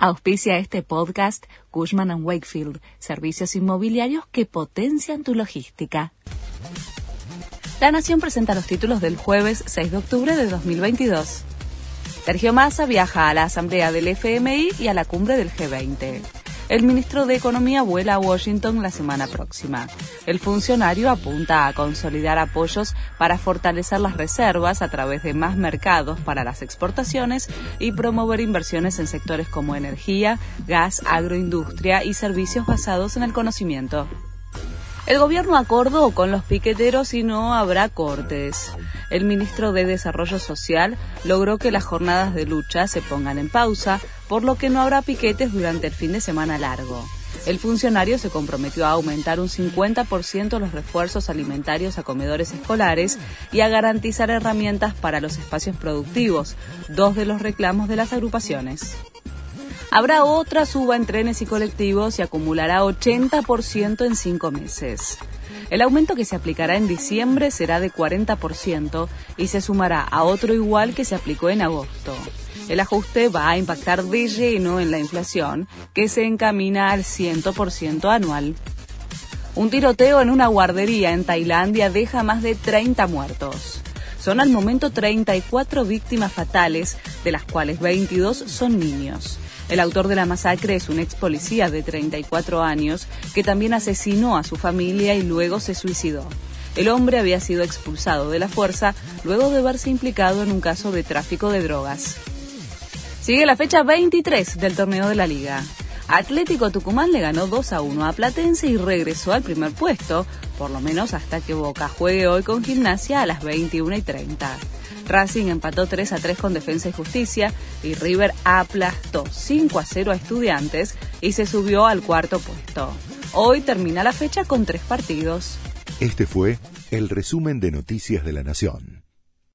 Auspicia este podcast Cushman ⁇ Wakefield, servicios inmobiliarios que potencian tu logística. La Nación presenta los títulos del jueves 6 de octubre de 2022. Sergio Massa viaja a la asamblea del FMI y a la cumbre del G20. El ministro de Economía vuela a Washington la semana próxima. El funcionario apunta a consolidar apoyos para fortalecer las reservas a través de más mercados para las exportaciones y promover inversiones en sectores como energía, gas, agroindustria y servicios basados en el conocimiento. El gobierno acordó con los piqueteros y no habrá cortes. El ministro de Desarrollo Social logró que las jornadas de lucha se pongan en pausa, por lo que no habrá piquetes durante el fin de semana largo. El funcionario se comprometió a aumentar un 50% los refuerzos alimentarios a comedores escolares y a garantizar herramientas para los espacios productivos, dos de los reclamos de las agrupaciones. Habrá otra suba en trenes y colectivos y acumulará 80% en cinco meses. El aumento que se aplicará en diciembre será de 40% y se sumará a otro igual que se aplicó en agosto. El ajuste va a impactar de lleno en la inflación, que se encamina al 100% anual. Un tiroteo en una guardería en Tailandia deja más de 30 muertos. Son al momento 34 víctimas fatales, de las cuales 22 son niños. El autor de la masacre es un ex policía de 34 años que también asesinó a su familia y luego se suicidó. El hombre había sido expulsado de la fuerza luego de verse implicado en un caso de tráfico de drogas. Sigue la fecha 23 del torneo de la liga. Atlético Tucumán le ganó 2 a 1 a Platense y regresó al primer puesto, por lo menos hasta que Boca juegue hoy con gimnasia a las 21 y 30. Racing empató 3 a 3 con Defensa y Justicia y River aplastó 5 a 0 a Estudiantes y se subió al cuarto puesto. Hoy termina la fecha con tres partidos. Este fue el resumen de Noticias de la Nación.